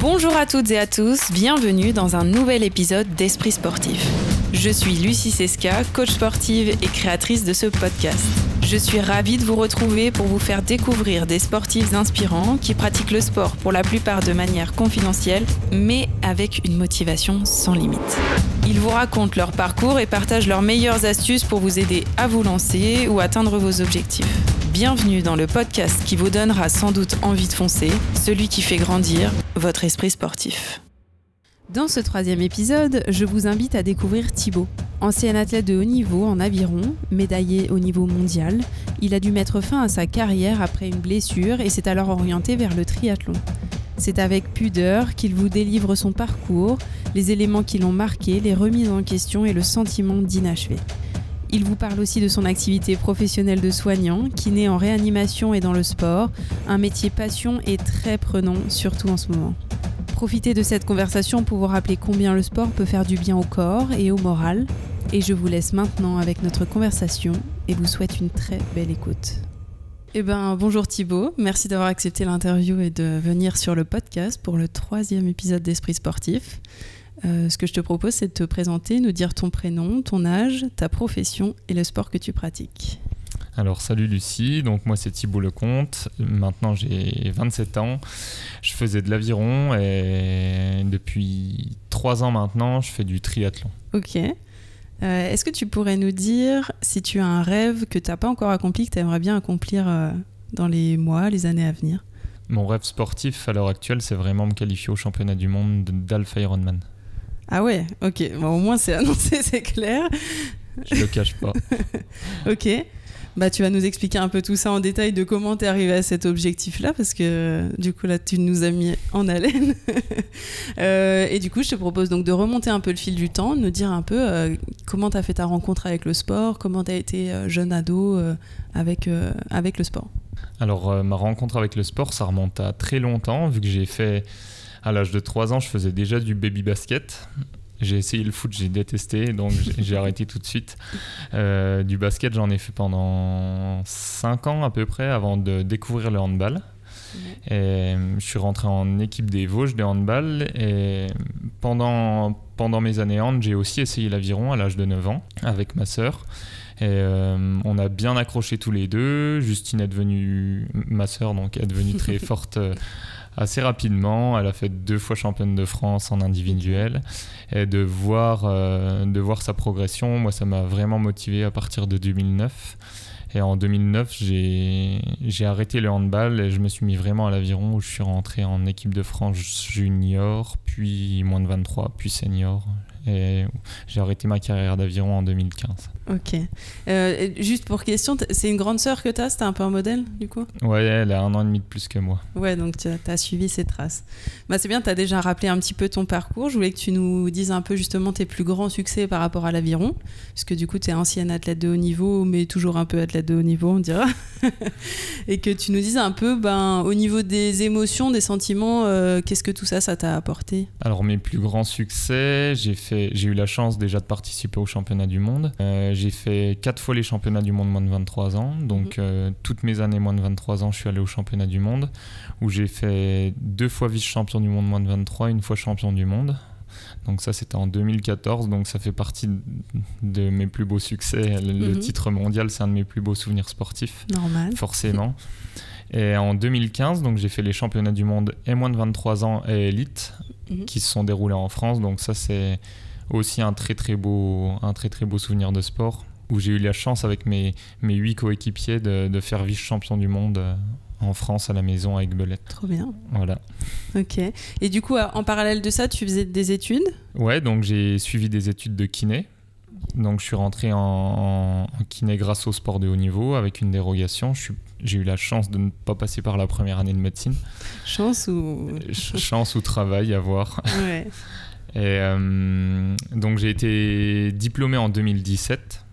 Bonjour à toutes et à tous, bienvenue dans un nouvel épisode d'Esprit sportif. Je suis Lucie Seska, coach sportive et créatrice de ce podcast. Je suis ravie de vous retrouver pour vous faire découvrir des sportifs inspirants qui pratiquent le sport pour la plupart de manière confidentielle, mais avec une motivation sans limite. Ils vous racontent leur parcours et partagent leurs meilleures astuces pour vous aider à vous lancer ou atteindre vos objectifs. Bienvenue dans le podcast qui vous donnera sans doute envie de foncer, celui qui fait grandir votre esprit sportif. Dans ce troisième épisode, je vous invite à découvrir Thibaut. Ancien athlète de haut niveau en aviron, médaillé au niveau mondial, il a dû mettre fin à sa carrière après une blessure et s'est alors orienté vers le triathlon. C'est avec pudeur qu'il vous délivre son parcours, les éléments qui l'ont marqué, les remises en question et le sentiment d'inachevé. Il vous parle aussi de son activité professionnelle de soignant, qui naît en réanimation et dans le sport, un métier passion et très prenant, surtout en ce moment. Profitez de cette conversation pour vous rappeler combien le sport peut faire du bien au corps et au moral. Et je vous laisse maintenant avec notre conversation et vous souhaite une très belle écoute. Eh ben, bonjour Thibaut, merci d'avoir accepté l'interview et de venir sur le podcast pour le troisième épisode d'Esprit Sportif. Euh, ce que je te propose, c'est de te présenter, nous dire ton prénom, ton âge, ta profession et le sport que tu pratiques. Alors salut Lucie, donc moi c'est Thibault Lecomte, maintenant j'ai 27 ans, je faisais de l'aviron et depuis 3 ans maintenant je fais du triathlon. Ok. Euh, est-ce que tu pourrais nous dire si tu as un rêve que tu n'as pas encore accompli, que tu aimerais bien accomplir euh, dans les mois, les années à venir? Mon rêve sportif à l'heure actuelle c'est vraiment me qualifier au championnat du monde d'Alpha Ironman. Ah ouais, ok. au moins c'est annoncé, c'est clair. Je le cache pas. ok. Bah, tu vas nous expliquer un peu tout ça en détail de comment tu es arrivé à cet objectif-là, parce que du coup, là, tu nous as mis en haleine. Euh, et du coup, je te propose donc de remonter un peu le fil du temps, de nous dire un peu euh, comment tu as fait ta rencontre avec le sport, comment tu as été euh, jeune ado avec, avec le sport. Alors, ma rencontre avec le sport, ça remonte à très longtemps, vu que j'ai fait à l'âge de 3 ans, je faisais déjà du baby basket. J'ai essayé le foot, j'ai détesté, donc j'ai arrêté tout de suite. Euh, du basket, j'en ai fait pendant 5 ans à peu près avant de découvrir le handball. Et je suis rentré en équipe des Vosges de handball et pendant, pendant mes années hand, j'ai aussi essayé l'aviron à l'âge de 9 ans avec ma sœur. Et euh, on a bien accroché tous les deux. Justine est devenue ma sœur, donc est devenue très forte euh, assez rapidement. Elle a fait deux fois championne de France en individuel. Et de voir, euh, de voir sa progression, moi, ça m'a vraiment motivé à partir de 2009. Et en 2009, j'ai arrêté le handball et je me suis mis vraiment à l'aviron où je suis rentré en équipe de France junior, puis moins de 23, puis senior. Et j'ai arrêté ma carrière d'aviron en 2015. Ok. Euh, juste pour question, c'est une grande sœur que tu as C'était un peu un modèle, du coup? Ouais, elle a un an et demi de plus que moi. Ouais, donc tu as, suivi ses traces. Bah, c'est bien, tu as déjà rappelé un petit peu ton parcours. Je voulais que tu nous dises un peu justement tes plus grands succès par rapport à l'aviron. Puisque du coup, tu es ancienne athlète de haut niveau, mais toujours un peu athlète de haut niveau, on dira. et que tu nous dises un peu, ben, au niveau des émotions, des sentiments, euh, qu'est-ce que tout ça, ça t'a apporté? Alors, mes plus grands succès, j'ai fait, j'ai eu la chance déjà de participer au championnat du monde. Euh, j'ai fait quatre fois les championnats du monde moins de 23 ans. Donc, mhm. euh, toutes mes années moins de 23 ans, je suis allé au championnat du monde où j'ai fait deux fois vice-champion du monde moins de 23, une fois champion du monde. Donc ça, c'était en 2014. Donc ça fait partie de mes plus beaux succès. Le, mhm. titre mondial, c'est un de mes plus beaux souvenirs sportifs. Normal. Forcément. Et en 2015, donc j'ai fait les championnats du monde et moins de 23 ans et élite mhm. qui se sont déroulés en France. Donc ça, c'est aussi un très très beau, un très très beau souvenir de sport où j'ai eu la chance avec mes, mes huit coéquipiers de, de faire vice-champion du monde euh, en France à la maison avec Belette. Trop bien. Voilà. Ok. Et du coup, en parallèle de ça, tu faisais des études? Ouais, donc j'ai suivi des études de kiné. Donc je suis rentré en, kiné grâce au sport de haut niveau avec une dérogation. J'ai eu la chance de ne pas passer par la première année de médecine. Chance ou Chance ou travail à voir. Ouais. Et euh, donc j'ai été diplômé en 2017.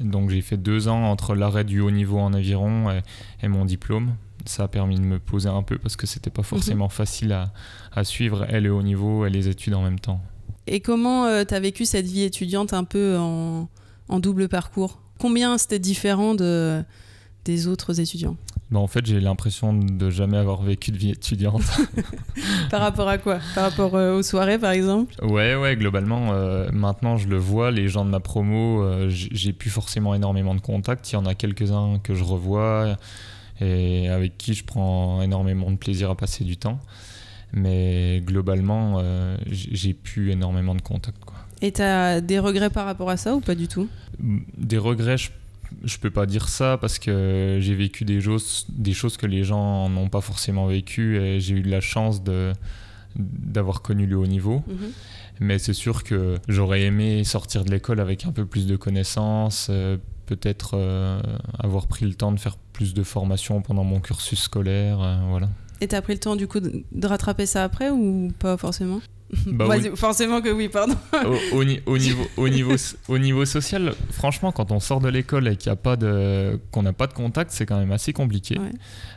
Donc j'ai fait deux ans entre l'arrêt du haut niveau en aviron et, mon diplôme. Ça a permis de me poser un peu parce que c'était pas forcément mhm. facile à, à, suivre et le haut niveau et les études en même temps. Et comment euh, tu as vécu cette vie étudiante un peu en, en double parcours? Combien c'était différent de des autres étudiants bah, En fait, j'ai l'impression de jamais avoir vécu de vie étudiante. par rapport à quoi? Par rapport euh, aux soirées, par exemple? Ouais, ouais, globalement, euh, maintenant je le vois, les gens de ma promo, euh, j'ai plus forcément énormément de contacts. Il y en a quelques-uns que je revois et avec qui je prends énormément de plaisir à passer du temps. Mais globalement, j'ai plus énormément de contacts. Quoi. Et tu as des regrets par rapport à ça ou pas du tout? Des regrets, je je peux pas dire ça parce que j'ai vécu des choses, des choses que les gens n'ont pas forcément vécues et j'ai eu la chance de d'avoir connu le haut niveau. Mhm. Mais c'est sûr que j'aurais aimé sortir de l'école avec un peu plus de connaissances, euh, peut-être euh, avoir pris le temps de faire plus de formation pendant mon cursus scolaire, euh, voilà. Et tu as pris le temps du coup de rattraper ça après ou pas forcément? Bah Forcément que oui, pardon. Au, niveau, au, niveau, au niveau social, franchement, quand on sort de l'école et qu'il a pas de, qu'on n'a pas de contact, c'est quand même assez compliqué.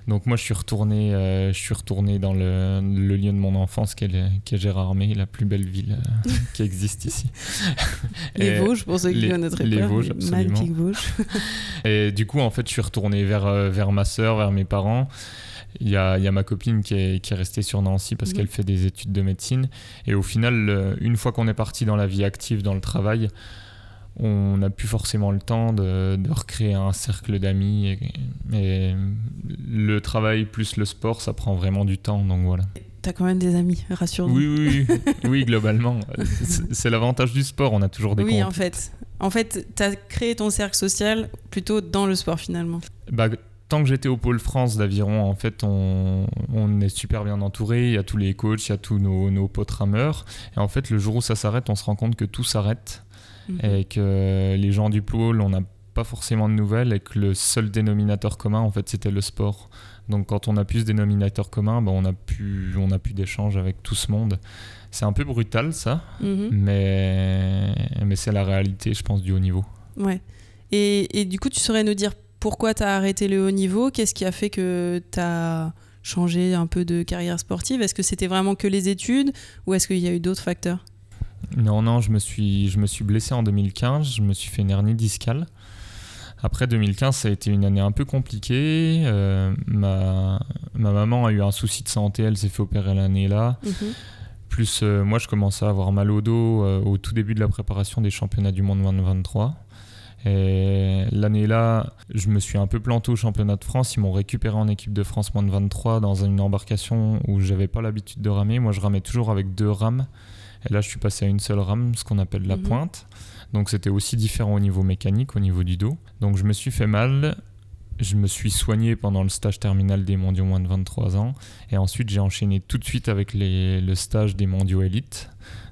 Donc moi, je suis retourné, euh, je suis retourné dans le, le, lieu de mon enfance, qui est, qui est Gérardmer, la plus belle ville euh, qui existe ici. les Vosges, pour ceux qui connaissent Les Vosges, absolument. Vosges. et du coup, en fait, je suis retourné vers, euh, vers ma sœur, vers mes parents. Il y a, y a, ma copine qui est, qui est, restée sur Nancy parce mhm. qu'elle fait des études de médecine. Et au final, une fois qu'on est parti dans la vie active, dans le travail, on n'a plus forcément le temps de, de recréer un cercle d'amis. Et, le travail plus le sport, ça prend vraiment du temps. Donc voilà. T'as quand même des amis, rassure-nous. Oui, oui, oui, oui globalement. C'est l'avantage du sport, on a toujours des Oui, en fait. En fait, tu as créé ton cercle social plutôt dans le sport finalement. Bah, tant que j'étais au pôle France d'Aviron, en fait, on, est super bien entouré. Il y a tous les coachs, il y a tous nos, potes rameurs. Et en fait, le jour où ça s'arrête, on se rend compte que tout s'arrête mhm. et que les gens du pôle, on n'a pas forcément de nouvelles et que le seul dénominateur commun, en fait, c'était le sport. Donc, quand on a plus ce dénominateur commun, ben, on a plus, on a plus d'échanges avec tout ce monde. C'est un peu brutal, ça, mhm. mais, mais c'est la réalité, je pense, du haut niveau. Ouais. Et, et du coup, tu saurais nous dire pourquoi tu as arrêté le haut niveau? Qu'est-ce qui a fait que tu as changé un peu de carrière sportive? Est-ce que c'était vraiment que les études ou est-ce qu'il y a eu d'autres facteurs? Non, non, je me, suis, je me suis blessé en 2015, je me suis fait une hernie discale. Après 2015, ça a été une année un peu compliquée. Euh, ma, ma, maman a eu un souci de santé, elle s'est fait opérer l'année-là. Mhm. Plus euh, moi, je commençais à avoir mal au dos euh, au tout début de la préparation des championnats du monde 2023. Et l'année-là, je me suis un peu planté au championnat de France. Ils m'ont récupéré en équipe de France moins de 23 dans une embarcation où j'avais pas l'habitude de ramer. Moi, je ramais toujours avec deux rames. Et là, je suis passé à une seule rame, ce qu'on appelle la mhm. pointe. Donc, c'était aussi différent au niveau mécanique, au niveau du dos. Donc, je me suis fait mal. Je me suis soigné pendant le stage terminal des mondiaux moins de 23 ans. Et ensuite, j'ai enchaîné tout de suite avec le stage des mondiaux élites.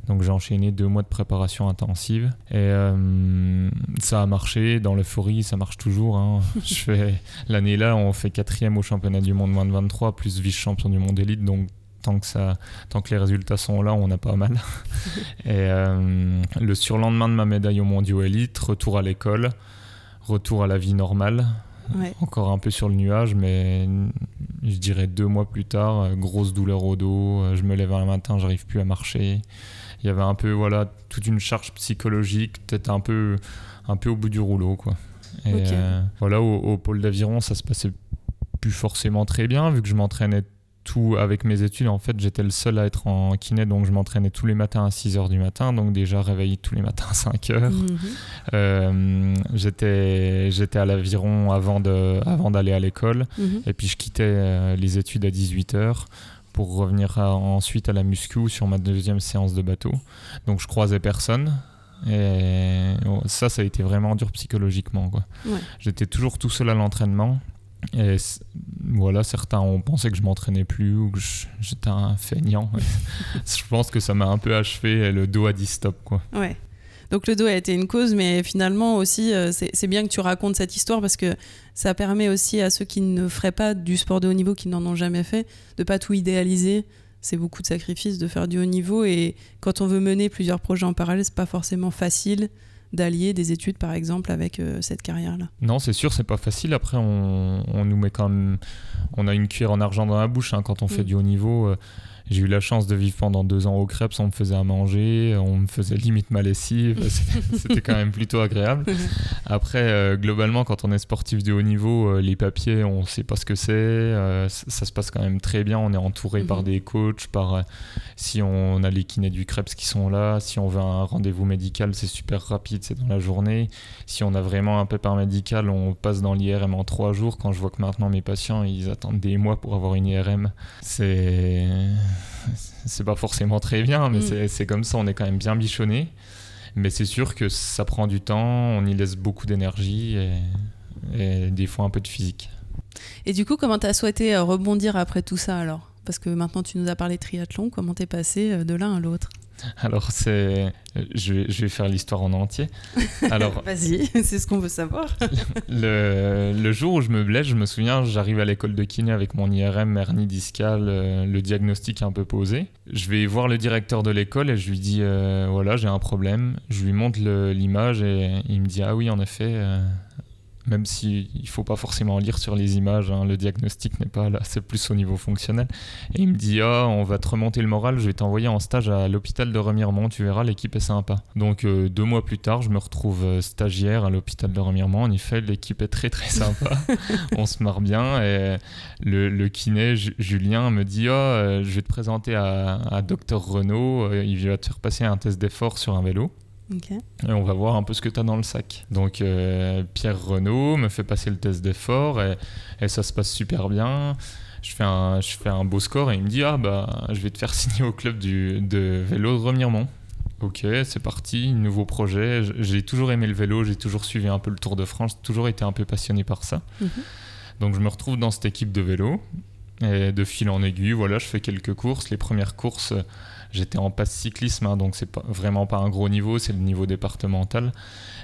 Donc j'ai enchaîné deux mois de préparation intensive et euh, ça a marché. Dans l'euphorie, ça marche toujours. Hein. je fais l'année là, on fait quatrième au championnat du monde moins de 23, plus vice-champion du monde élite. Donc tant que ça, tant que les résultats sont là, on a pas mal. et euh, le surlendemain de ma médaille au mondiaux élite, retour à l'école, retour à la vie normale. Encore un peu sur le nuage, mais je dirais deux mois plus tard, grosse douleur au dos, je me lève un matin, j'arrive plus à marcher il y avait un peu voilà toute une charge psychologique, peut-être un peu un peu au bout du rouleau quoi. Et euh, voilà au, pôle d'aviron ça se passait plus forcément très bien vu que je m'entraînais tout avec mes études en fait j'étais le seul à être en kiné donc je m'entraînais tous les matins à 6 h du matin donc déjà réveillé tous les matins à 5 h mhm. euh, j'étais j'étais à l'aviron avant de avant d'aller à l'école mhm. et puis je quittais euh, les études à 18 h pour revenir ensuite à la muscu sur ma deuxième séance de bateau. Donc je croisais personne. Et ça, ça a été vraiment dur psychologiquement. Quoi. J'étais toujours tout seul à l'entraînement. Et voilà, certains ont pensé que je m'entraînais plus ou que j'étais un feignant. je pense que ça m'a un peu achevé et le dos a dit stop. Quoi. Ouais. Donc le dos a été une cause, mais finalement aussi, euh, c'est bien que tu racontes cette histoire parce que ça permet aussi à ceux qui ne feraient pas du sport de haut niveau, qui n'en ont jamais fait, de pas tout idéaliser. C'est beaucoup de sacrifices de faire du haut niveau et quand on veut mener plusieurs projets en parallèle, c'est pas forcément facile d'allier des études par exemple avec euh, cette carrière là. Non, c'est sûr, c'est pas facile. Après, on, nous met quand même, on a une cuillère en argent dans la bouche hein, quand on fait mm. du haut niveau. Euh, j'ai eu la chance de vivre pendant deux ans au Crêpes, on me faisait à manger, on me faisait limite ma lessive, c'était quand même plutôt agréable. Après, euh, globalement, quand on est sportif de haut niveau, euh, les papiers, on ne sait pas ce que c'est, euh, ça se passe quand même très bien, on est entouré par mhm. des coachs, par si on a les kinés du Crêpes qui sont là, si on veut un rendez-vous médical, c'est super rapide, c'est dans la journée. Si on a vraiment un pépin médical, on passe dans l'IRM en trois jours. Quand je vois que maintenant mes patients, ils attendent des mois pour avoir une IRM, c'est c'est pas forcément très bien, mais mm. c'est comme ça, on est quand même bien bichonné. Mais c'est sûr que ça prend du temps, on y laisse beaucoup d'énergie et, des fois un peu de physique. Et du coup, comment tu as souhaité euh, rebondir après tout ça alors? Parce que maintenant tu nous as parlé triathlon, comment t'es passé euh, de l'un à l'autre? Alors, c'est. Je vais, je vais faire l'histoire en entier. Alors. Vas-y, c'est ce qu'on veut savoir. le, le, jour où je me blesse, je me souviens, j'arrive à l'école de kiné avec mon IRM, hernie discale, euh, le diagnostic un peu posé. Je vais voir le directeur de l'école et je lui dis euh, voilà, j'ai un problème. Je lui montre l'image et il me dit ah oui, en effet, euh, même s'il ne faut pas forcément lire sur les images, hein, le diagnostic n'est pas là, c'est plus au niveau fonctionnel. Et il me dit Ah, on va te remonter le moral, je vais t'envoyer en stage à l'hôpital de Remiremont, tu verras, l'équipe est sympa. Donc, euh, deux mois plus tard, je me retrouve euh, stagiaire à l'hôpital de Remiremont. En effet, l'équipe est très très sympa, on se marre bien. Et le, kiné, Julien, me dit Ah, je vais te présenter à, à Docteur Renault, il va te faire passer un test d'effort sur un vélo. Et on va voir un peu ce que tu as dans le sac. Donc euh, Pierre Renault me fait passer le test d'effort et, ça se passe super bien. Je fais, un, je fais un beau score et il me dit Ah bah je vais te faire signer au club du, de vélo de Remiremont. Ok, c'est parti, nouveau projet. J'ai toujours aimé le vélo, j'ai toujours suivi un peu le Tour de France, toujours été un peu passionné par ça. Mhm. Donc je me retrouve dans cette équipe de vélo et de fil en aiguille, voilà, je fais quelques courses. Les premières courses, J'étais en passe cyclisme, hein, donc c'est pas, vraiment pas un gros niveau, c'est le niveau départemental.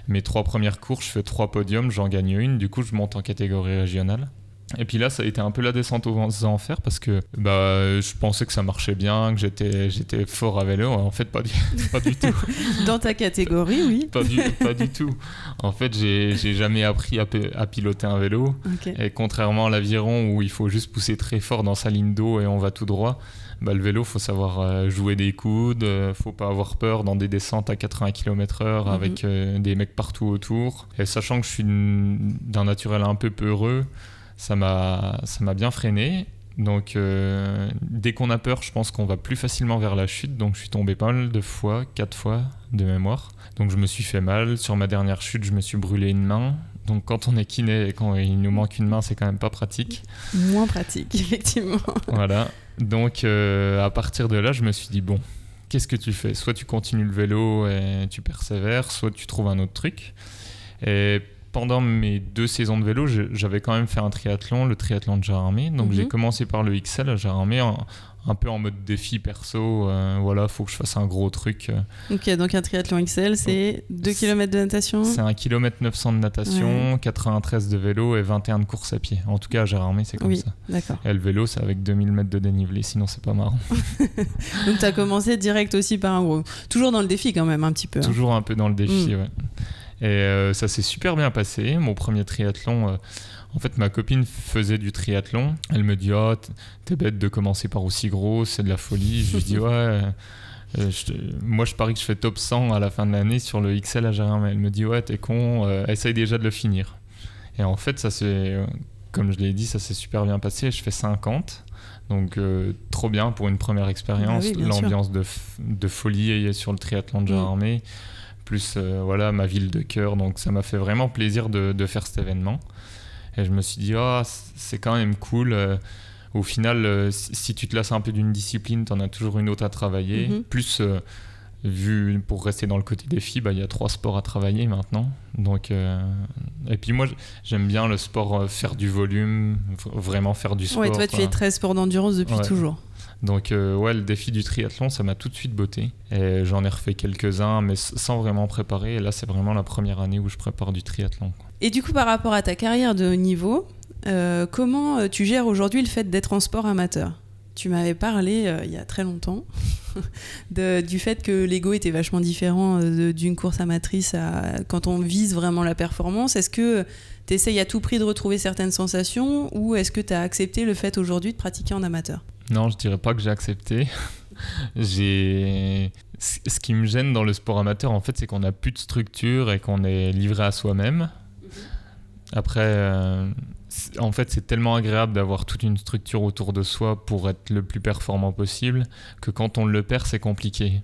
Mes trois premières courses, je fais trois podiums, j'en gagne une, du coup je monte en catégorie régionale. Et puis là, ça a été un peu la descente aux enfers parce que bah, je pensais que ça marchait bien, que j'étais, j'étais fort à vélo. En fait, pas du, pas du tout. Dans ta catégorie, oui. pas, du, pas du tout. En fait, j'ai, j'ai jamais appris à, à, piloter un vélo. Et contrairement à l'aviron où il faut juste pousser très fort dans sa ligne d'eau et on va tout droit, bah, le vélo, faut savoir euh, jouer des coudes, euh, faut pas avoir peur dans des descentes à 80 km/h avec euh, des mecs partout autour. Et sachant que je suis d'un naturel un peu peureux, ça m'a bien freiné. Donc dès qu'on a peur, je pense qu'on va plus facilement vers la chute. Donc je suis tombé pas mal de fois, quatre fois de mémoire. Donc je me suis fait mal. Sur ma dernière chute, je me suis brûlé une main. Donc quand on est kiné et quand il nous manque une main, c'est quand même pas pratique. Moins pratique, effectivement. Voilà. Donc euh, à partir de là, je me suis dit, bon, qu'est-ce que tu fais? Soit tu continues le vélo et tu persévères, soit tu trouves un autre truc. Et pendant mes deux saisons de vélo, j'avais quand même fait un triathlon, le triathlon de Jarramé. Donc j'ai mhm. commencé par le XL à Jarramé un peu en mode défi perso. Euh, voilà, faut que je fasse un gros truc. Euh. Ok, donc un triathlon XL, c'est 2 km de natation C'est 1 km 900 de natation, 93 de vélo et 21 de course à pied. En tout cas, à Gérardmer, c'est comme oui, ça. D'accord. Et le vélo, c'est avec 2000 mètres de dénivelé, sinon c'est pas marrant. donc tu as commencé direct aussi par un gros. Toujours dans le défi quand même, un petit peu. Hein. Toujours un peu dans le défi, mm. ouais. Et euh, ça s'est super bien passé. Mon premier triathlon. En fait, ma copine faisait du triathlon. Elle me dit Oh, t'es bête de commencer par aussi gros, c'est de la folie. Je lui dis Ouais. Euh, moi, je parie que je fais top 100 à la fin de l'année sur le XL à Jérôme. Elle me dit Ouais, t'es con, euh, essaye déjà de le finir. Et en fait, ça c'est, comme je l'ai dit, ça s'est super bien passé. Je fais 50. Donc, euh, trop bien pour une première expérience. Ah L'ambiance de, de, folie sur le triathlon de Jérôme. Plus voilà, ma ville de cœur. Donc, ça m'a fait vraiment plaisir de, de faire cet événement. Et je me suis dit, oh, c'est quand même cool. Euh, au final, euh, si tu te lasses un peu d'une discipline, tu en as toujours une autre à travailler. Mhm. Plus, euh, vu pour rester dans le côté des filles, bah, il y a trois sports à travailler maintenant. Donc, et puis moi, j'aime bien le sport, faire du volume, vraiment faire du sport. Ouais, toi, tu fais très sport d'endurance depuis toujours. Donc ouais, le défi du triathlon, ça m'a tout de suite botté. Et j'en ai refait quelques-uns, mais sans vraiment préparer. Et là, c'est vraiment la première année où je prépare du triathlon. Et du coup, par rapport à ta carrière de niveau, euh, comment euh, tu gères aujourd'hui le fait d'être en sport amateur? Tu m'avais parlé euh, il y a très longtemps du fait que l'ego était vachement différent d'une course amatrice à quand on vise vraiment la performance. Est-ce que tu essayes à tout prix de retrouver certaines sensations ou est-ce que tu as accepté le fait aujourd'hui de pratiquer en amateur? Non, je dirais pas que j'ai accepté. j'ai ce qui me gêne dans le sport amateur, en fait, c'est qu'on n'a plus de structure et qu'on est livré à soi-même. Mhm. Après, euh, en fait, c'est tellement agréable d'avoir toute une structure autour de soi pour être le plus performant possible que quand on le perd, c'est compliqué.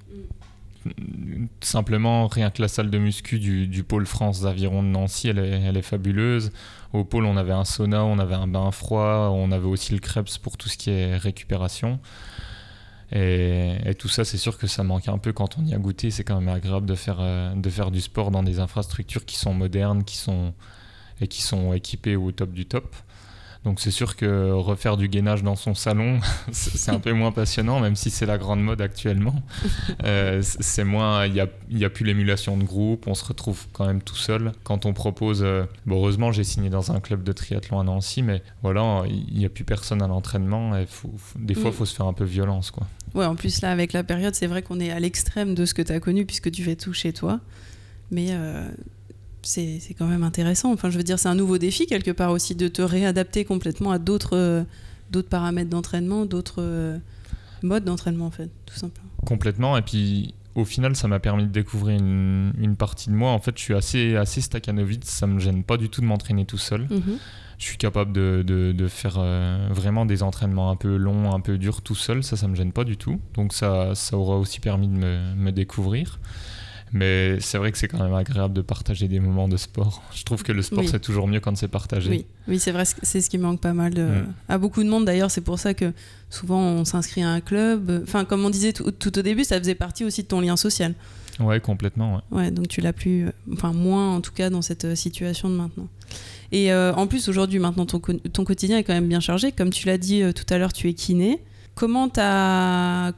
Simplement, rien que la salle de muscu du, pôle France d'Aviron de Nancy, elle est, elle est, fabuleuse. Au pôle, on avait un sauna, on avait un bain froid, on avait aussi le Krebs pour tout ce qui est récupération. Et, tout ça, c'est sûr que ça manque un peu quand on y a goûté. C'est quand même agréable de faire, euh, de faire du sport dans des infrastructures qui sont modernes, qui sont, et qui sont équipées au top du top. Donc c'est sûr que refaire du gainage dans son salon, c'est un peu moins passionnant, même si c'est la grande mode actuellement. Euh, c'est moins, il n'y a, y a plus l'émulation de groupe, on se retrouve quand même tout seul. Quand on propose, euh, heureusement j'ai signé dans un club de triathlon à Nancy, mais voilà, il n'y a plus personne à l'entraînement et des fois il faut se faire un peu violence. Quoi. Ouais, en plus là avec la période, c'est vrai qu'on est à l'extrême de ce que tu as connu puisque tu fais tout chez toi. Mais euh, c'est quand même intéressant. Enfin, je veux dire, c'est un nouveau défi quelque part aussi de te réadapter complètement à d'autres euh, d'autres paramètres d'entraînement, d'autres euh, modes d'entraînement en fait, tout simplement. Complètement. Et puis au final, ça m'a permis de découvrir une, une, partie de moi. En fait, je suis assez assez staccanovique. Ça me gêne pas du tout de m'entraîner tout seul. Mhm. Je suis capable de, de, faire euh, vraiment des entraînements un peu longs, un peu durs tout seul. Ça, ça me gêne pas du tout. Donc ça, ça aura aussi permis de me, me découvrir. Mais c'est vrai que c'est quand même agréable de partager des moments de sport. Je trouve que le sport, c'est toujours mieux quand c'est partagé. Oui, oui c'est vrai, c'est ce qui manque pas mal mm. à beaucoup de monde. D'ailleurs, c'est pour ça que souvent on s'inscrit à un club. Enfin, comme on disait tout, au début, ça faisait partie aussi de ton lien social. Ouais, complètement. Ouais, ouais donc tu l'as plus, euh, enfin moins en tout cas dans cette euh, situation de maintenant. Et euh, en plus, aujourd'hui, maintenant, ton, ton, quotidien est quand même bien chargé. Comme tu l'as dit tout à l'heure, tu es kiné. Comment,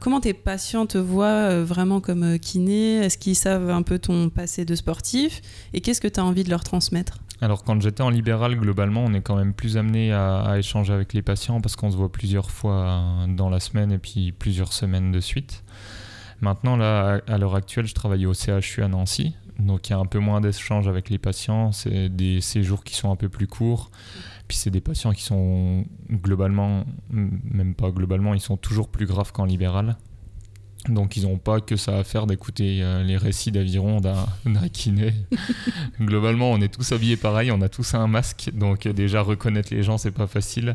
comment tes patients te voient euh, vraiment comme euh, kiné? Est-ce qu'ils savent un peu ton passé de sportif? Et qu'est-ce que tu as envie de leur transmettre? Alors quand j'étais en libéral, globalement, on est quand même plus amené à, échanger avec les patients parce qu'on se voit plusieurs fois dans la semaine et puis plusieurs semaines de suite. Maintenant, là, à l'heure actuelle, je travaille au CHU à Nancy, donc il y a un peu moins d'échanges avec les patients. C'est des séjours qui sont un peu plus courts. Puis c'est des patients qui sont globalement, même pas globalement, ils sont toujours plus graves qu'en libéral. Donc ils n'ont pas que ça à faire d'écouter euh, les récits d'aviron d'un kiné. Globalement, on est tous habillés pareil, on a tous un masque, donc euh, déjà reconnaître les gens, c'est pas facile.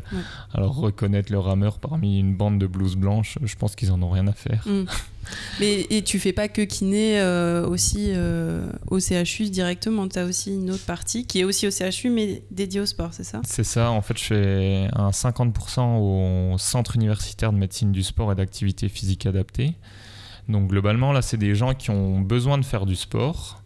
Alors reconnaître le rameur parmi une bande de blouses blanches, je pense qu'ils en ont rien à faire. Mm. Mais et tu fais pas que kiné euh, aussi au CHU directement, tu as aussi une autre partie qui est aussi au CHU mais dédiée au sport, c'est ça? C'est ça, en fait je fais un 50% au Centre universitaire de médecine du sport et d'activité physique adaptée. Donc globalement, là, c'est des gens qui ont besoin de faire du sport.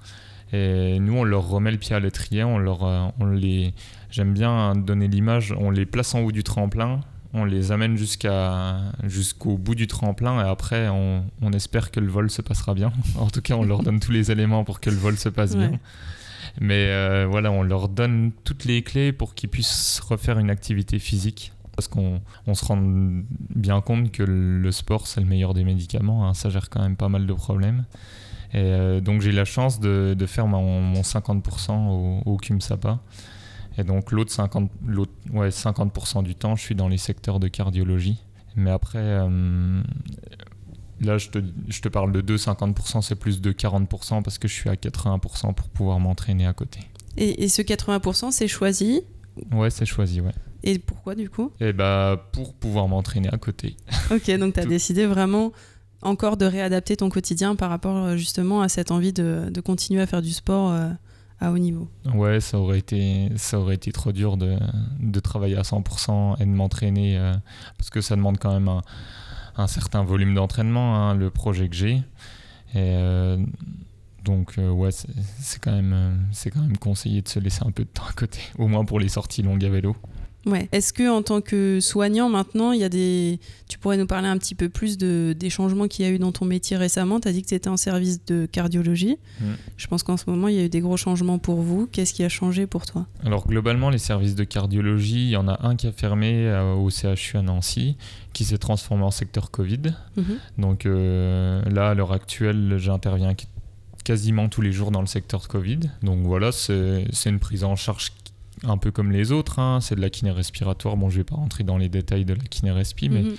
Et nous, on leur remet le pied à l'étrier, on leur, euh, on les, j'aime bien donner l'image, on les place en haut du tremplin, on les amène jusqu'à, jusqu'au bout du tremplin et après, on, on, espère que le vol se passera bien. en tout cas, on leur donne tous les éléments pour que le vol se passe bien. Mais euh, voilà, on leur donne toutes les clés pour qu'ils puissent refaire une activité physique parce qu'on se rend bien compte que le sport, c'est le meilleur des médicaments. Hein. ça gère quand même pas mal de problèmes. Et euh, donc j'ai la chance de, faire mon, 50% au, au CUMSAPA. Et donc l'autre 50%, ouais, 50 du temps, je suis dans les secteurs de cardiologie. Mais après, euh, là, je te, je te, parle de 2, 50%, c'est plus de 40% parce que je suis à 80% pour pouvoir m'entraîner à côté. Et, et ce 80%, c'est choisi? Ouais, c'est choisi, ouais. Et pourquoi du coup? Eh bah pour pouvoir m'entraîner à côté. Ok, donc tu as décidé vraiment encore de réadapter ton quotidien par rapport euh, justement à cette envie de, de continuer à faire du sport euh, à haut niveau. Ouais, ça aurait été, ça aurait été trop dur de, de travailler à 100% et de m'entraîner euh, parce que ça demande quand même un, un certain volume d'entraînement, hein, le projet que j'ai. Et donc ouais, c'est quand, quand même conseillé de se laisser un peu de temps à côté, au moins pour les sorties longues à vélo. Ouais. Est-ce que en tant que soignant maintenant, il y a des, tu pourrais nous parler un petit peu plus de des changements qu'il y a eu dans ton métier récemment? Tu as dit que tu étais en service de cardiologie. Mm. Je pense qu'en ce moment, il y a eu des gros changements pour vous. Qu'est-ce qui a changé pour toi? Alors globalement, les services de cardiologie, il y en a un qui a fermé euh, au CHU à Nancy, qui s'est transformé en secteur Covid. Mm-hmm. Donc euh, là, à l'heure actuelle, j'interviens quasiment tous les jours dans le secteur de Covid. Donc voilà, c'est une prise en charge un peu comme les autres. Hein. C'est de la kiné respiratoire. Bon, je vais pas rentrer dans les détails de la kiné respi, mais mhm.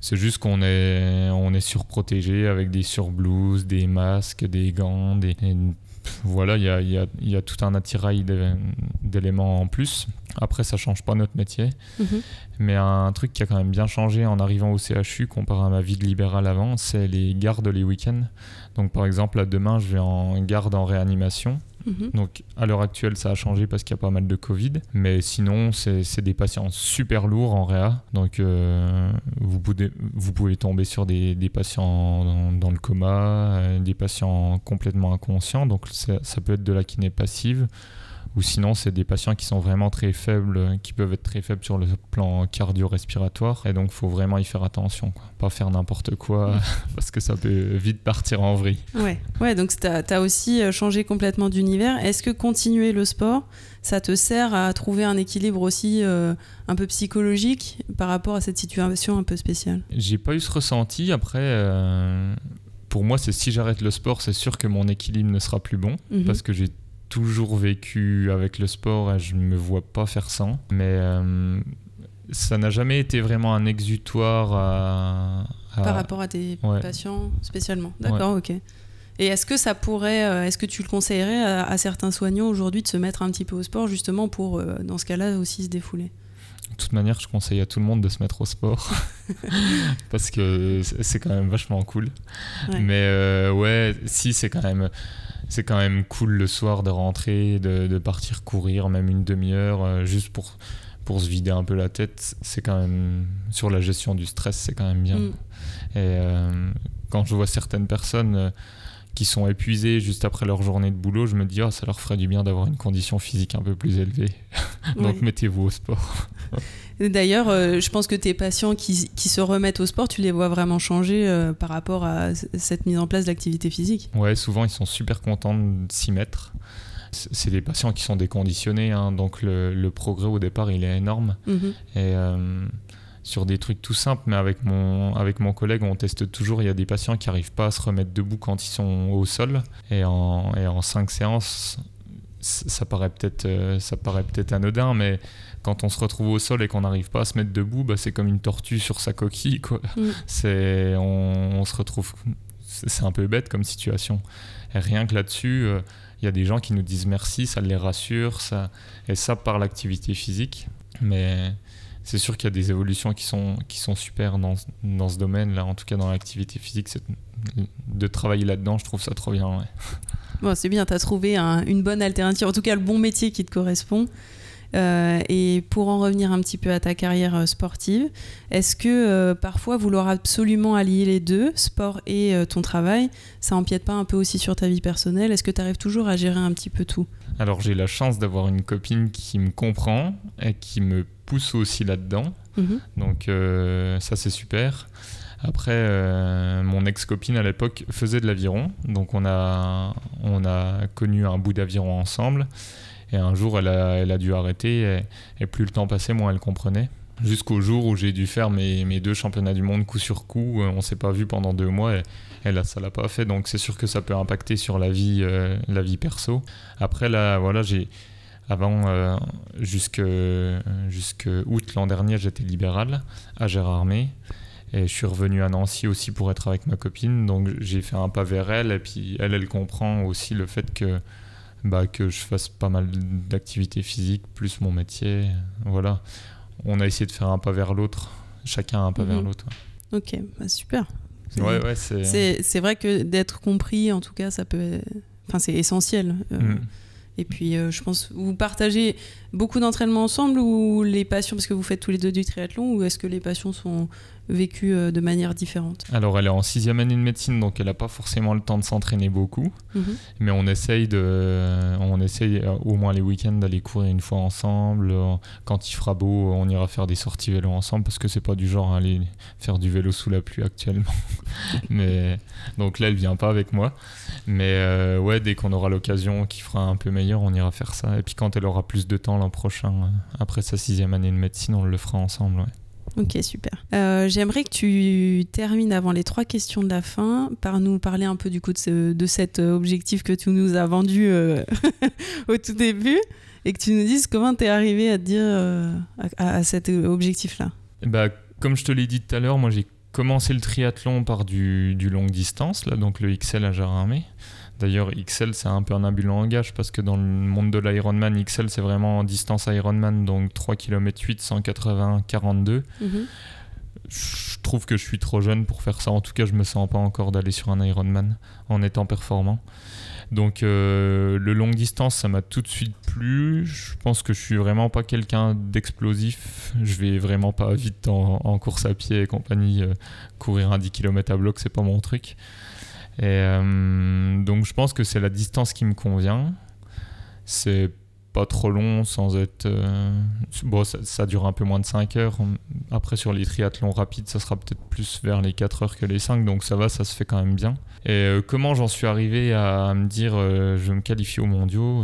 C'est juste qu'on est, on est surprotégé avec des surblouses, des masques, des gants, des, voilà, il y a, y, a, y a, tout un attirail d'éléments en plus. Après, ça change pas notre métier. Mhm. Mais un truc qui a quand même bien changé en arrivant au CHU comparé à ma vie de libéral avant, c'est les gardes les week-ends. Donc, par exemple, là, demain, je vais en garde en réanimation. Mhm. Donc à l'heure actuelle, ça a changé parce qu'il y a pas mal de Covid. Mais sinon, c'est des patients super lourds en réa. Donc euh, vous, pouvez, tomber sur des, des patients dans, le coma, euh, des patients complètement inconscients. Donc ça, ça peut être de la kiné passive ou sinon c'est des patients qui sont vraiment très faibles, qui peuvent être très faibles sur le plan cardio-respiratoire, et donc faut vraiment y faire attention, quoi. pas faire n'importe quoi, parce que ça peut vite partir en vrille. Ouais, ouais donc tu as, aussi euh, changé complètement d'univers. Est-ce que continuer le sport, ça te sert à trouver un équilibre aussi euh, un peu psychologique par rapport à cette situation un peu spéciale? J'ai pas eu ce ressenti, après... Euh, pour moi, c'est si j'arrête le sport, c'est sûr que mon équilibre ne sera plus bon, mhm. parce que j'ai toujours vécu avec le sport et je ne me vois pas faire sans. Mais euh, ça n'a jamais été vraiment un exutoire à, Par rapport à tes patients spécialement. D'accord, ok. Et est-ce que ça pourrait, euh, est-ce que tu le conseillerais à, certains soignants aujourd'hui de se mettre un petit peu au sport justement pour, euh, dans ce cas-là, aussi se défouler? De toute manière, je conseille à tout le monde de se mettre au sport parce que c'est quand même vachement cool. Mais ouais, si c'est quand même c'est quand même cool le soir de rentrer, de, partir courir, même une demi-heure, euh, juste pour, pour se vider un peu la tête. C'est quand même, sur la gestion du stress, c'est quand même bien. Mm. Et euh, quand je vois certaines personnes euh, qui sont épuisées juste après leur journée de boulot, je me dis, oh, ça leur ferait du bien d'avoir une condition physique un peu plus élevée. Donc mettez-vous au sport. D'ailleurs, euh, je pense que tes patients qui, se remettent au sport, tu les vois vraiment changer euh, par rapport à cette mise en place d'activité physique. Ouais, souvent ils sont super contents de s'y mettre. C'est des patients qui sont déconditionnés, hein, donc le, progrès au départ il est énorme. Mhm. Et euh, sur des trucs tout simples, mais avec mon, avec mon collègue, on teste toujours. Il y a des patients qui n'arrivent pas à se remettre debout quand ils sont au sol. Et en, et en cinq séances, ça paraît peut-être ça paraît peut-être anodin, mais quand on se retrouve au sol et qu'on n'arrive pas à se mettre debout, bah, c'est comme une tortue sur sa coquille. Quoi. Mm. C'est, on, se retrouve. C'est un peu bête comme situation. Et rien que là-dessus, il euh, y a des gens qui nous disent merci, ça les rassure, ça, et ça par l'activité physique. Mais c'est sûr qu'il y a des évolutions qui sont, qui sont super dans, dans ce domaine-là, en tout cas dans l'activité physique. De travailler là-dedans, je trouve ça trop bien. Ouais. Bon, c'est bien, tu as trouvé une bonne alternative, en tout cas le bon métier qui te correspond. Euh, et pour en revenir un petit peu à ta carrière euh, sportive, est-ce que euh, parfois vouloir absolument allier les deux, sport et ton travail, ça empiète pas un peu aussi sur ta vie personnelle? Est-ce que tu arrives toujours à gérer un petit peu tout? Alors j'ai la chance d'avoir une copine qui me comprend et qui me pousse aussi là-dedans. Mhm. Donc ça c'est super. Après, mon ex-copine à l'époque faisait de l'aviron, donc on a, on a connu un bout d'aviron ensemble. Et un jour, elle a, dû arrêter et, plus le temps passait, moins elle comprenait. Jusqu'au jour où j'ai dû faire mes, deux championnats du monde coup sur coup. Euh, on s'est pas vu pendant deux mois et, là, ça l'a pas fait. Donc c'est sûr que ça peut impacter sur la vie, euh, perso. Après, là, voilà, j'ai. Avant, euh, jusque août l'an dernier, j'étais libéral à Gérardmer. Et je suis revenu à Nancy aussi pour être avec ma copine. Donc j'ai fait un pas vers elle. Et puis elle, elle comprend aussi le fait que bah, que je fasse pas mal d'activités physiques, plus mon métier. Voilà. On a essayé de faire un pas vers l'autre, chacun un pas vers mhm. l'autre. Ok, bah, super. Ouais, ouais, c'est vrai que d'être compris, en tout cas, ça peut. Enfin, c'est essentiel. Euh, mm. Et puis, euh, je pense, vous partagez beaucoup d'entraînement ensemble ou les passions, parce que vous faites tous les deux du triathlon, ou est-ce que les passions sont vécues euh, de manière différente Alors, elle est en sixième année de médecine, donc elle n'a pas forcément le temps de s'entraîner beaucoup. Mhm. Mais on essaye, de, on essaye euh, au moins les week-ends d'aller courir une fois ensemble. Quand il fera beau, on ira faire des sorties vélo ensemble, parce que c'est pas du genre à aller faire du vélo sous la pluie actuellement. Mais, donc là, elle vient pas avec moi. Mais ouais, dès qu'on aura l'occasion, qui fera un peu meilleur, on ira faire ça. Et puis quand elle aura plus de temps l'an prochain, euh, après sa sixième année de médecine, on le fera ensemble. Ok, super. Euh, j'aimerais que tu termines avant les trois questions de la fin par nous parler un peu du coup de, cet objectif que tu nous as vendu euh, au tout début et que tu nous dises comment tu es arrivé à dire à, cet objectif-là. Bah, comme je te l'ai dit tout à l'heure, moi j'ai commencé le triathlon par du, du longue distance, là, donc le XL à Gérardmer. D'ailleurs, XL, c'est un peu un de langage parce que dans le monde de l'Ironman, XL, c'est vraiment en distance Ironman, donc 3 km 8, 180, 42. Je trouve que je suis trop jeune pour faire ça. En tout cas, je me sens pas encore d'aller sur un Ironman en étant performant. Donc, euh, le longue distance, ça m'a tout de suite plu. Je pense que je suis vraiment pas quelqu'un d'explosif. Je vais vraiment pas vite en, course à pied et compagnie. Euh, courir un 10 km à bloc, c'est pas mon truc. Et euh, donc je pense que c'est la distance qui me convient. C'est pas trop long sans être... Euh, bon, ça, dure un peu moins de 5 heures. Après sur les triathlons rapides, ça sera peut-être plus vers les 4 heures que les 5, donc ça va, ça se fait quand même bien. Et euh, comment j'en suis arrivé à, me dire je me qualifie aux mondiaux?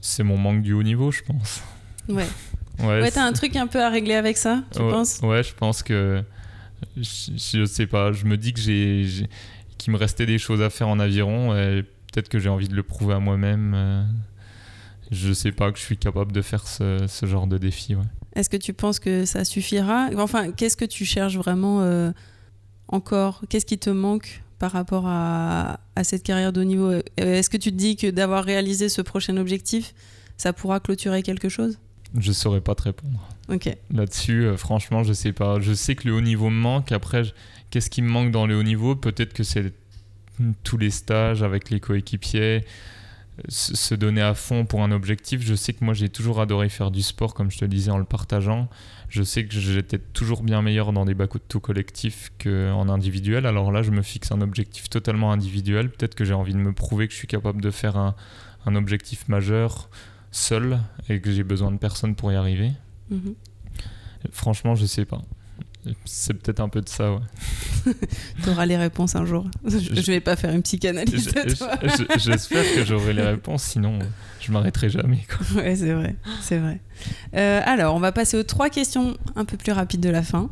C'est mon manque du haut niveau, je pense. Ouais. Ouais, t'as un truc un peu à régler avec ça, tu penses? Ouais, je pense que... Je, je, sais pas, je me dis que j'ai qu'il me restait des choses à faire en aviron et peut-être que j'ai envie de le prouver à moi-même. Euh, je sais pas que je suis capable de faire ce, genre de défi. Est-ce que tu penses que ça suffira? Enfin, qu'est-ce que tu cherches vraiment euh, encore? Qu'est-ce qui te manque par rapport à, cette carrière de haut niveau? Euh, Est-ce que tu te dis que d'avoir réalisé ce prochain objectif, ça pourra clôturer quelque chose? Je saurais pas te répondre. Ok. Là-dessus, franchement, je sais pas. Je sais que le haut niveau me manque. Après, Qu'est-ce qui me manque dans le haut niveau? Peut-être que c'est tous les stages avec les coéquipiers, se donner à fond pour un objectif. Je sais que moi j'ai toujours adoré faire du sport, comme je te le disais, en le partageant. Je sais que j'étais toujours bien meilleur dans des bacs de tout collectifs qu'en individuel. Alors là, je me fixe un objectif totalement individuel. Peut-être que j'ai envie de me prouver que je suis capable de faire un, objectif majeur seul et que j'ai besoin de personne pour y arriver. Mhm. Franchement, je sais pas. C'est peut-être un peu de ça, ouais. tu auras les réponses un jour. Je, vais pas faire une psychanalyse de toi. J'espère que j'aurai les réponses, sinon je m'arrêterai jamais. Quoi. Ouais, c'est vrai, c'est vrai. Euh, alors, on va passer aux trois questions un peu plus rapides de la fin.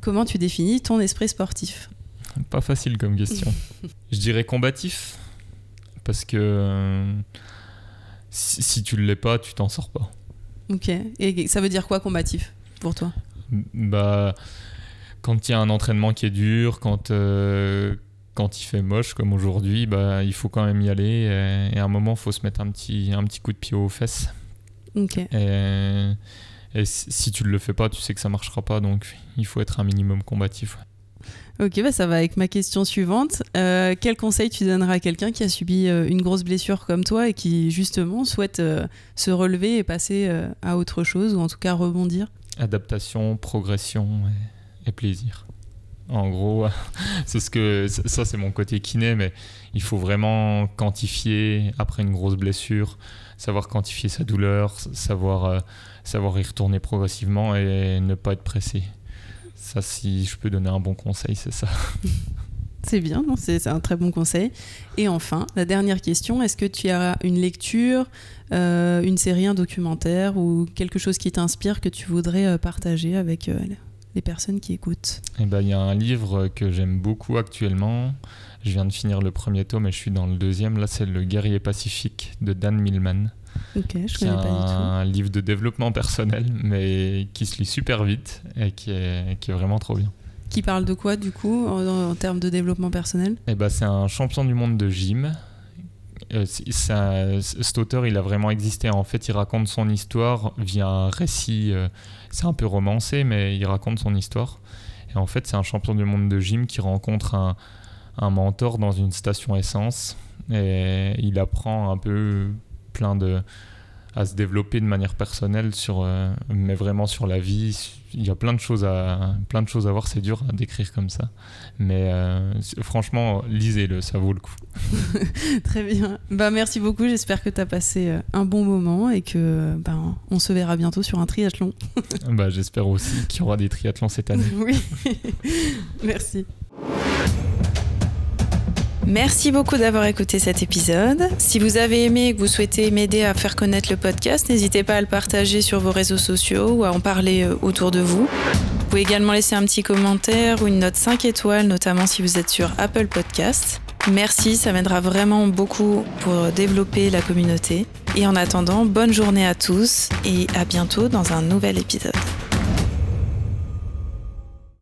Comment tu définis ton esprit sportif? Pas facile comme question. je dirais combatif, parce que... Euh, si, si tu ne l'es pas, tu t'en sors pas. Ok. Et ça veut dire quoi combatif pour toi? Bah, quand il y a un entraînement qui est dur, quand euh, quand il fait moche comme aujourd'hui, bah il faut quand même y aller. Et, à un moment, il faut se mettre un petit un petit coup de pied aux fesses. Ok. Et, et si tu ne le fais pas, tu sais que ça marchera pas. Donc il faut être un minimum combatif. Ok, bah ça va avec ma question suivante. Euh, quel conseil tu donneras à quelqu'un qui a subi euh, une grosse blessure comme toi et qui justement souhaite euh, se relever et passer à autre chose ou en tout cas rebondir? Adaptation, progression et, plaisir. En gros, c'est ce que ça c'est mon côté kiné, mais il faut vraiment quantifier après une grosse blessure, savoir quantifier sa douleur, savoir savoir y retourner progressivement et ne pas être pressé. Ça, si je peux donner un bon conseil, c'est ça. C'est bien, c'est un très bon conseil. Et enfin, la dernière question, est-ce que tu as une lecture, euh, une série, un documentaire ou quelque chose qui t'inspire que tu voudrais euh, partager avec euh, les personnes qui écoutent? Eh ben, il y a un livre que j'aime beaucoup actuellement. Je viens de finir le premier tome et je suis dans le deuxième. Là, c'est Le guerrier pacifique de Dan Millman. Ok, je connais pas du tout. un livre de développement personnel, mais qui se lit super vite et qui est, qui est vraiment trop bien. Qui parle de quoi du coup en, termes de développement personnel? Eh ben, C'est un champion du monde de gym. Euh, cet auteur, il a vraiment existé. En fait, il raconte son histoire via un récit. Euh, c'est un peu romancé, mais il raconte son histoire. Et en fait, c'est un champion du monde de gym qui rencontre un, un mentor dans une station essence. Et il apprend un peu plein de à se développer de manière personnelle sur euh, mais vraiment sur la vie. Il y a plein de choses à plein de choses à voir. C'est dur à décrire comme ça. Mais euh, franchement lisez-le. Ça vaut le coup. Très bien. Bah merci beaucoup. J'espère que tu as passé euh, un bon moment et que ben on se verra bientôt sur un triathlon. Bah j'espère aussi qu'il y aura des triathlons cette année. Oui. Merci Merci beaucoup d'avoir écouté cet épisode. Si vous avez aimé et que vous souhaitez m'aider à faire connaître le podcast, n'hésitez pas à le partager sur vos réseaux sociaux ou à en parler euh, autour de vous. Vous pouvez également laisser un petit commentaire ou une note 5 étoiles, notamment si vous êtes sur Apple Podcast. Merci, ça m'aidera vraiment beaucoup pour développer la communauté. Et en attendant, bonne journée à tous et à bientôt dans un nouvel épisode.